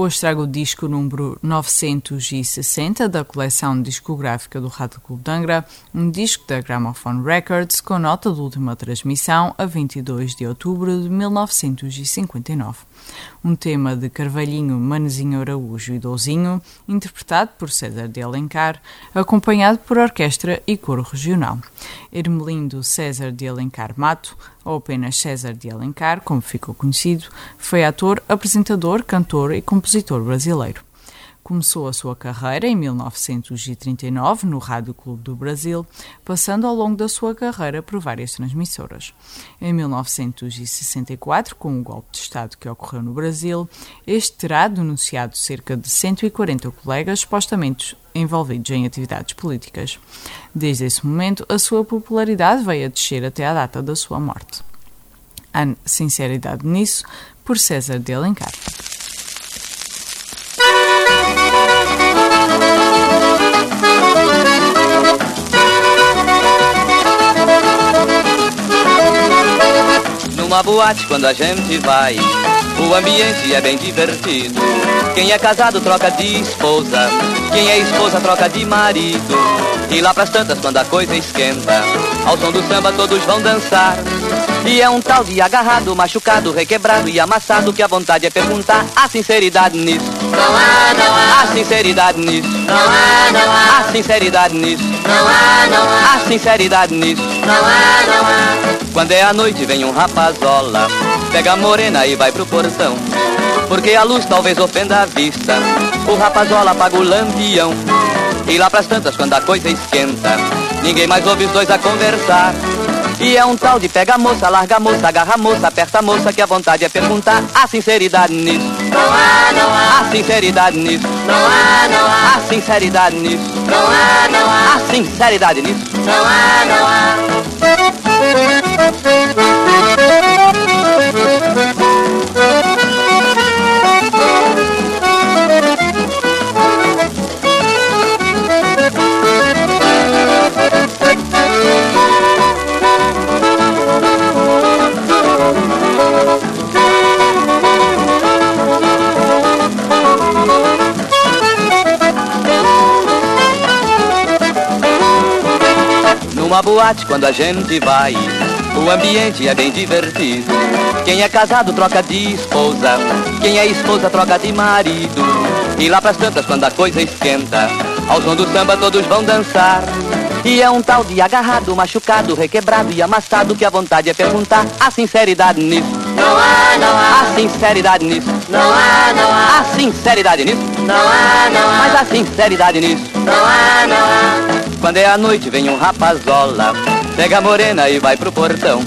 hoje trago o disco número 960 da coleção discográfica do Rádio Clube de Angra, um disco da Gramophone Records com nota de última transmissão a 22 de outubro de 1959 um tema de Carvalhinho, Manezinho Araújo e Douzinho, interpretado por César de Alencar, acompanhado por orquestra e coro regional. Hermelindo César de Alencar Mato, ou apenas César de Alencar, como ficou conhecido, foi ator, apresentador, cantor e compositor brasileiro. Começou a sua carreira em 1939 no Rádio Clube do Brasil, passando ao longo da sua carreira por várias transmissoras. Em 1964, com o golpe de Estado que ocorreu no Brasil, este terá denunciado cerca de 140 colegas supostamente envolvidos em atividades políticas. Desde esse momento, a sua popularidade veio a descer até à data da sua morte. Há sinceridade nisso por César de Alencar. Numa boate quando a gente vai, o ambiente é bem divertido. Quem é casado troca de esposa, quem é esposa troca de marido. E lá pras tantas quando a coisa esquenta, ao som do samba todos vão dançar. E é um tal de agarrado, machucado, requebrado e amassado que a vontade é perguntar a sinceridade nisso. Não há, não há. A sinceridade nisso. Não há, não há. A sinceridade nisso. Não há, não há. A sinceridade nisso. Não há, não há. Quando é a noite vem um rapazola, pega a morena e vai pro portão. Porque a luz talvez ofenda a vista, o rapazola apaga o lampião. E lá pras tantas quando a coisa esquenta, ninguém mais ouve os dois a conversar. E é um tal de pega a moça, larga a moça, agarra a moça, aperta a moça, que a vontade é perguntar a sinceridade nisso. Não há, não há. Sinceridade nisso. Não há, não há. A sinceridade nisso. Não há, não há. A sinceridade nisso. Não há, não há. Numa boate quando a gente vai, o ambiente é bem divertido. Quem é casado troca de esposa, quem é esposa troca de marido. E lá pras tantas quando a coisa esquenta, ao som do samba todos vão dançar. E é um tal de agarrado, machucado, requebrado e amassado que a vontade é perguntar a sinceridade nisso. Não há, não há. A sinceridade nisso. Não há, não há. A sinceridade nisso. Não há, não há. Mas a sinceridade nisso. Não há, não há. Quando é a noite vem um rapazola, pega a morena e vai pro portão.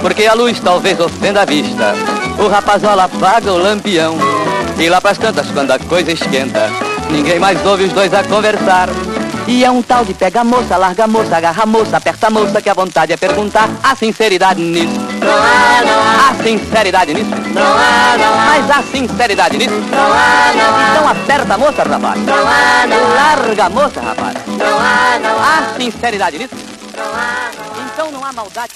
Porque a luz talvez ofenda a vista, o rapazola apaga o lampião. E lá pras tantas quando a coisa esquenta, ninguém mais ouve os dois a conversar. E é um tal de pega a moça, larga a moça, agarra a moça, aperta a moça, que a vontade é perguntar a sinceridade nisso. Não há, não há. A sinceridade nisso. Não há, não há. Mas a sinceridade nisso. Não há, não há. Então aperta a moça, rapaz. Não há, não há. Larga a moça, rapaz. Não há, não há. A sinceridade nisso. Não há, não há. Então não há maldade.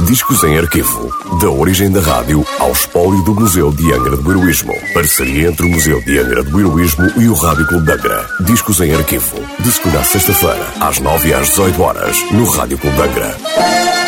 Discos em arquivo. Da origem da rádio ao espólio do Museu de Angra do Heroísmo. Parceria entre o Museu de Angra do Heroísmo e o Rádio Clube de Angra. Discos em arquivo. De segunda a sexta-feira, às nove e às dezoito horas, no Rádio Clube de Angra.